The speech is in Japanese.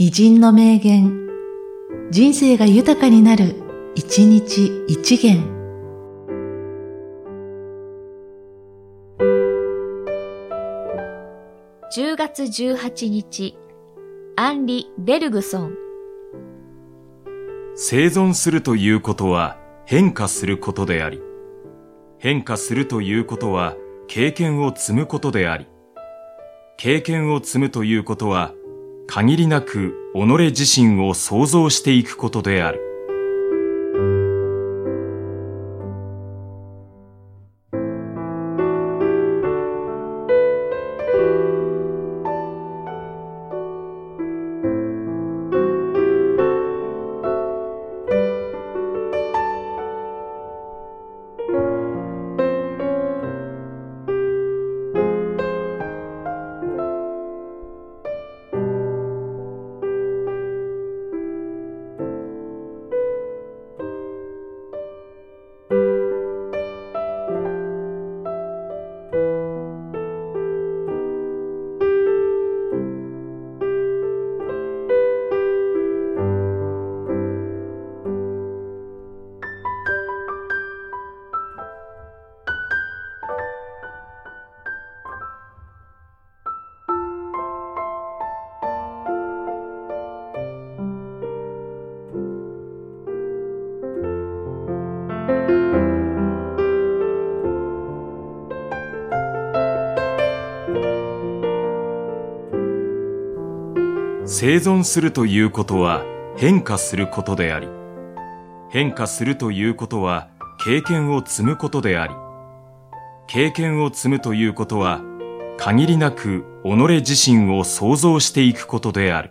偉人の名言、人生が豊かになる、一日一元。10月18日、アンリ・ベルグソン。生存するということは変化することであり、変化するということは経験を積むことであり、経験を積むということは限りなく己自身を創造していくことである。生存するということは変化することであり、変化するということは経験を積むことであり、経験を積むということは限りなく己自身を創造していくことである。